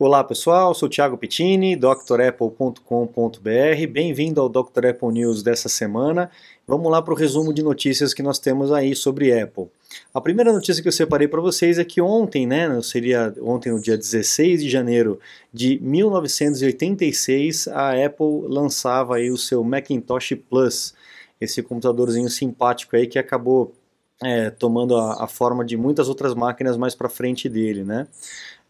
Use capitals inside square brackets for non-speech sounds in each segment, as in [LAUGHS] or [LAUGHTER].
Olá pessoal, sou Thiago Pittini, drapple.com.br. Bem-vindo ao Dr. Apple News dessa semana. Vamos lá para o resumo de notícias que nós temos aí sobre Apple. A primeira notícia que eu separei para vocês é que ontem, né, seria ontem no dia 16 de janeiro de 1986, a Apple lançava aí o seu Macintosh Plus, esse computadorzinho simpático aí que acabou é, tomando a, a, forma de muitas outras máquinas mais para frente dele, né?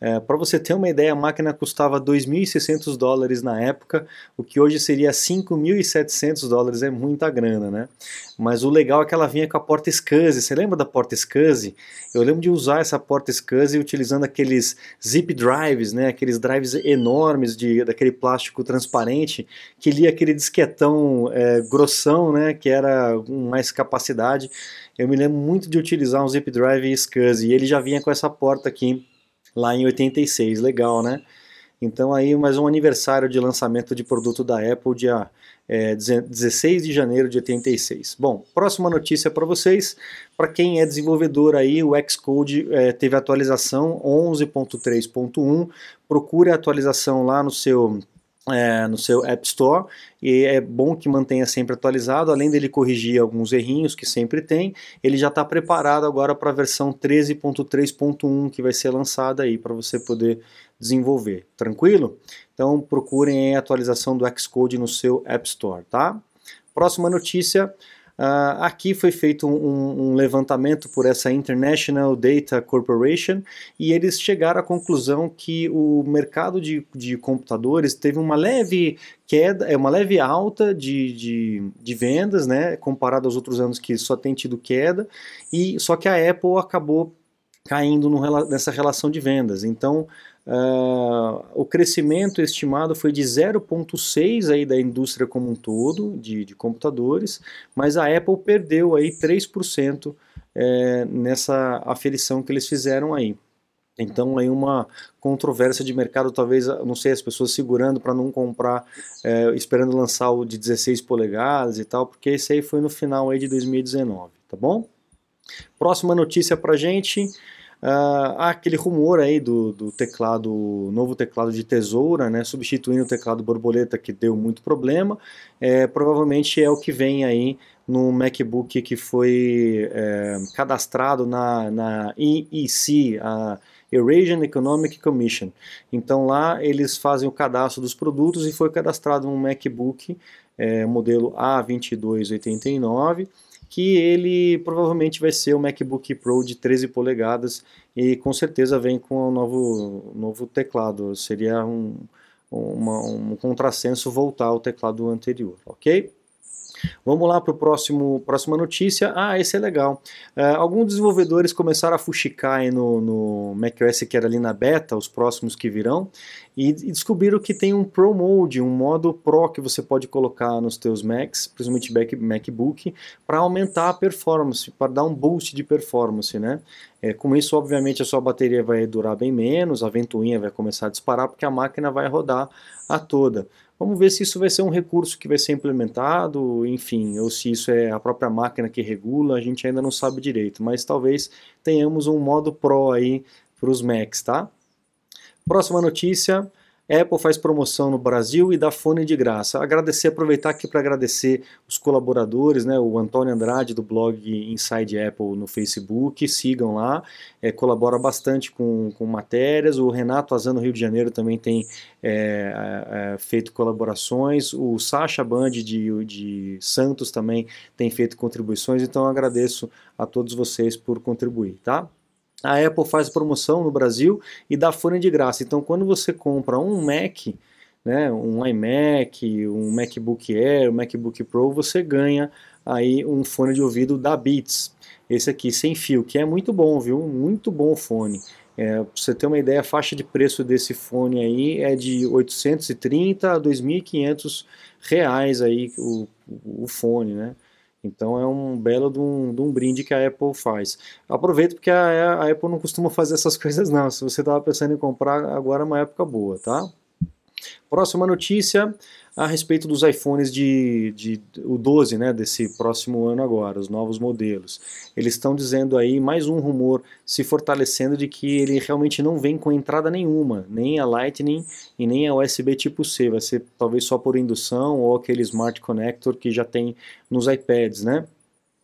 É, Para você ter uma ideia, a máquina custava 2.600 dólares na época, o que hoje seria 5.700 dólares, é muita grana, né? Mas o legal é que ela vinha com a porta SCSI, você lembra da porta SCSI? Eu lembro de usar essa porta SCSI utilizando aqueles zip drives, né? aqueles drives enormes de, daquele plástico transparente, que lia aquele disquetão é, grossão, né? que era com mais capacidade. Eu me lembro muito de utilizar um zip drive SCSI, e ele já vinha com essa porta aqui, lá em 86, legal, né? Então aí mais um aniversário de lançamento de produto da Apple, dia é, 16 de janeiro de 86. Bom, próxima notícia para vocês, para quem é desenvolvedor aí, o Xcode é, teve atualização 11.3.1, procure a atualização lá no seu é, no seu App Store e é bom que mantenha sempre atualizado, além dele corrigir alguns errinhos que sempre tem, ele já está preparado agora para a versão 13.3.1 que vai ser lançada aí para você poder desenvolver, tranquilo? Então procurem a atualização do Xcode no seu App Store, tá? Próxima notícia, Uh, aqui foi feito um, um, levantamento por essa International Data Corporation e eles chegaram à conclusão que o mercado de, de computadores teve uma leve queda, é uma leve alta de, de, de, vendas, né, comparado aos outros anos que só tem tido queda, e só que a Apple acabou caindo no, nessa relação de vendas. Então, Uh, o crescimento estimado foi de 0,6 aí da indústria como um todo de, de, computadores, mas a Apple perdeu aí 3% é, nessa aferição que eles fizeram aí. Então aí uma controvérsia de mercado, talvez, não sei, as pessoas segurando para não comprar, é, esperando lançar o de 16 polegadas e tal, porque esse aí foi no final aí de 2019, tá bom? Próxima notícia para gente, Uh, há aquele rumor aí do, do teclado, novo teclado de tesoura, né, substituindo o teclado borboleta que deu muito problema. É, provavelmente é o que vem aí no MacBook que foi é, cadastrado na, na EEC, a Eurasian Economic Commission. Então lá eles fazem o cadastro dos produtos e foi cadastrado um MacBook é, modelo A2289 que ele provavelmente vai ser o MacBook Pro de 13 polegadas e com certeza vem com o novo, novo teclado. Seria um, uma, um contrassenso voltar ao teclado anterior, ok? Vamos lá para a próxima notícia. Ah, esse é legal. Uh, alguns desenvolvedores começaram a fuxicar no, no macOS que era ali na beta, os próximos que virão, e, e descobriram que tem um Pro Mode, um modo Pro que você pode colocar nos teus Macs, principalmente Mac, MacBook, para aumentar a performance, para dar um boost de performance, né? É, com isso, obviamente, a sua bateria vai durar bem menos, a ventoinha vai começar a disparar, porque a máquina vai rodar a toda. Vamos ver se isso vai ser um recurso que vai ser implementado, enfim, ou se isso é a própria máquina que regula, a gente ainda não sabe direito, mas talvez tenhamos um modo Pro aí para os Macs, tá? Próxima notícia, Apple faz promoção no Brasil e dá fone de graça. Agradecer, aproveitar aqui para agradecer os colaboradores, né, o Antônio Andrade do blog Inside Apple no Facebook, sigam lá, é, colabora bastante com, com matérias. O Renato Azan no Rio de Janeiro também tem é, é, é feito colaborações. O Sacha Band de, de Santos também tem feito contribuições. Então agradeço a todos vocês por contribuir, tá? A Apple faz promoção no Brasil e dá fone de graça. Então, quando você compra um Mac, né, um iMac, um MacBook Air, um MacBook Pro, você ganha aí um fone de ouvido da Beats. Esse aqui sem fio, que é muito bom, viu? Muito bom o fone. É, pra você ter uma ideia, a faixa de preço desse fone aí é de 830 a 2.500 reais aí o, o fone, né? Então é um belo de um, de um, brinde que a Apple faz. Aproveito porque a, a Apple não costuma fazer essas [LAUGHS] coisas não. Se você estava pensando em comprar, agora é uma época boa, tá? Próxima notícia a respeito dos iPhones de, de, o 12, né, desse próximo ano agora, os novos modelos. Eles estão dizendo aí mais um rumor se fortalecendo de que ele realmente não vem com entrada nenhuma, nem a Lightning e nem a USB tipo C, vai ser talvez só por indução ou aquele Smart Connector que já tem nos iPads, né?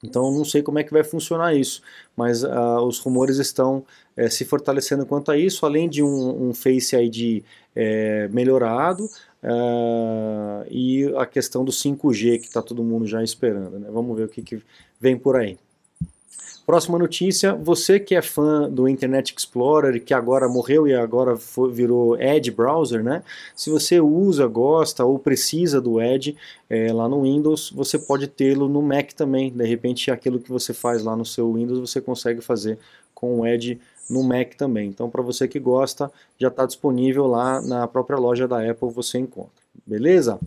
Então não sei como é que vai funcionar isso, mas uh, os rumores estão é, se fortalecendo quanto a isso, além de um, um Face ID é, melhorado uh, e a questão do 5G que está todo mundo já esperando. Né? Vamos ver o que, que vem por aí. Próxima notícia, você que é fã do Internet Explorer, que agora morreu e agora foi, virou Edge Browser, né? Se você usa, gosta ou precisa do Edge é, lá no Windows, você pode tê-lo no Mac também. De repente, aquilo que você faz lá no seu Windows, você consegue fazer com o Edge no Mac também. Então, para você que gosta, já está disponível lá na própria loja da Apple, você encontra. Beleza?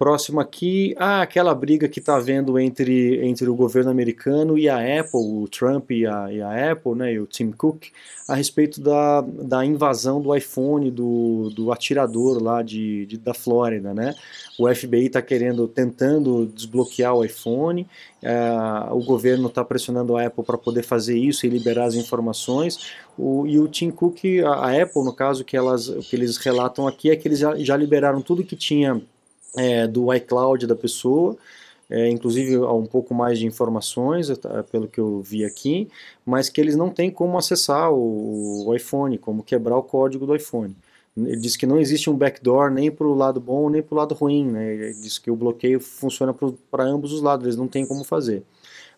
Próximo aqui, ah, aquela briga que está havendo entre, entre o governo americano e a Apple, o Trump e a, e a Apple, né, e o Tim Cook, a respeito da, da invasão do iPhone do, do atirador lá de, de da Flórida, né? O FBI está querendo, tentando desbloquear o iPhone, é, o governo está pressionando a Apple para poder fazer isso e liberar as informações. O, e o Tim Cook, a, a Apple, no caso, que, elas, que eles relatam aqui é que eles já, já liberaram tudo que tinha é, do iCloud da pessoa, é, inclusive um pouco mais de informações, pelo que eu vi aqui, mas que eles não têm como acessar o, o iPhone, como quebrar o código do iPhone. Ele diz que não existe um backdoor nem para o lado bom nem para o lado ruim. Né? Ele diz que o bloqueio funciona para ambos os lados, eles não têm como fazer.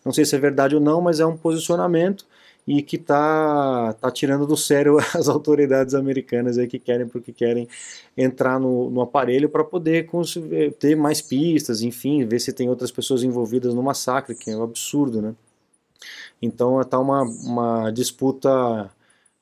Não sei se é verdade ou não, mas é um posicionamento e que está tá tirando do sério [LAUGHS] as autoridades americanas aí que querem porque querem entrar no, no aparelho para poder ter mais pistas, enfim, ver se tem outras pessoas envolvidas no massacre, que é um absurdo, né? Então está uma, uma disputa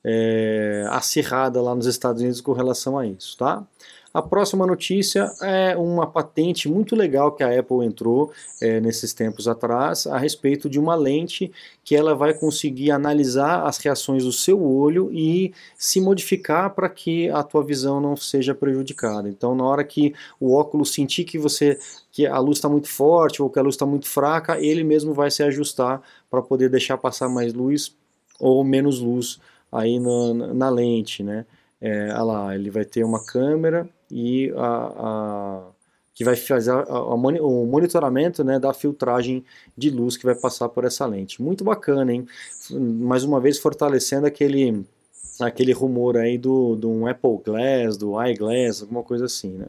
é, acirrada lá nos Estados Unidos com relação a isso, tá? A próxima notícia é uma patente muito legal que a Apple entrou é, nesses tempos atrás a respeito de uma lente que ela vai conseguir analisar as reações do seu olho e se modificar para que a tua visão não seja prejudicada. Então, na hora que o óculos sentir que você que a luz está muito forte ou que a luz está muito fraca, ele mesmo vai se ajustar para poder deixar passar mais luz ou menos luz aí na, na lente, né? É, olha lá, ele vai ter uma câmera e a, a que vai fazer a, a, o monitoramento né, da filtragem de luz que vai passar por essa lente. Muito bacana, hein? Mais uma vez fortalecendo aquele, aquele rumor aí do, do um Apple Glass, do iGlass, alguma coisa assim, né?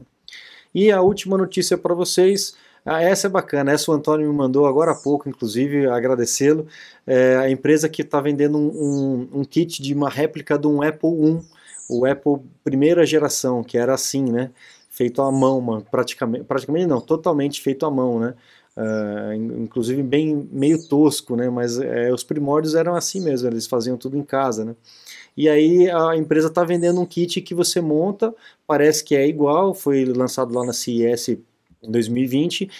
E a última notícia para vocês, ah, essa é bacana, essa o Antônio me mandou agora há pouco, inclusive, agradecê-lo. É a empresa que está vendendo um, um, um, kit de uma réplica de um Apple 1 o Apple primeira geração, que era assim, né? Feito à mão, praticamente, praticamente não, totalmente feito à mão, né? Uh, inclusive bem meio tosco, né? Mas é, os primórdios eram assim mesmo, eles faziam tudo em casa, né? E aí a empresa está vendendo um kit que você monta, parece que é igual, foi lançado lá na CES em 2020.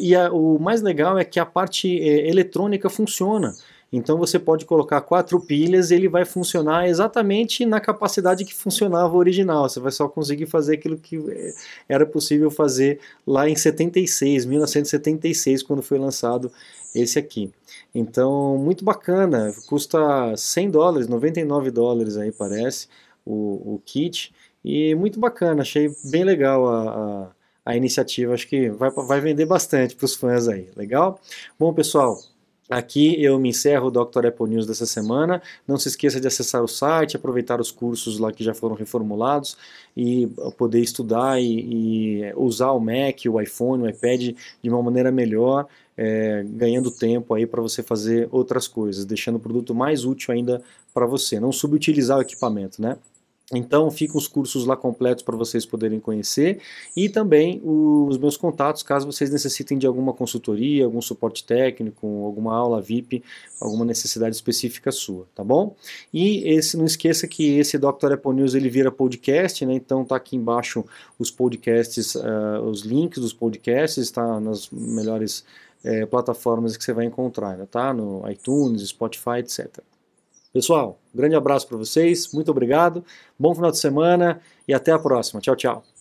E a, o mais legal é que a parte é, eletrônica funciona. Então você pode colocar quatro pilhas e ele vai funcionar exatamente na capacidade que funcionava original. Você vai só conseguir fazer aquilo que eh, era possível fazer lá em 76, 1976, quando foi lançado esse aqui. Então, muito bacana, custa 100 dólares, 99 dólares aí parece, o, o kit, e muito bacana, achei bem legal a, a, a iniciativa, acho que vai, vai vender bastante para os fãs aí, legal? Bom, pessoal, Aqui eu me encerro o Dr. Apple News dessa semana. Não se esqueça de acessar o site, aproveitar os cursos lá que já foram reformulados e poder estudar e, e usar o Mac, o iPhone, o iPad de uma maneira melhor, é, ganhando tempo aí para você fazer outras coisas, deixando o produto mais útil ainda para você. Não subutilizar o equipamento, né? Então ficam os cursos lá completos para vocês poderem conhecer e também os meus contatos caso vocês necessitem de alguma consultoria, algum suporte técnico, alguma aula VIP, alguma necessidade específica sua, tá bom? E esse não esqueça que esse Dr. Apple News ele vira podcast, né? Então tá aqui embaixo os podcasts, uh, os links dos podcasts, está nas melhores uh, plataformas que você vai encontrar, né? tá? No iTunes, Spotify, etc. Pessoal, grande abraço para vocês, muito obrigado, bom final de semana e até a próxima. Tchau, tchau.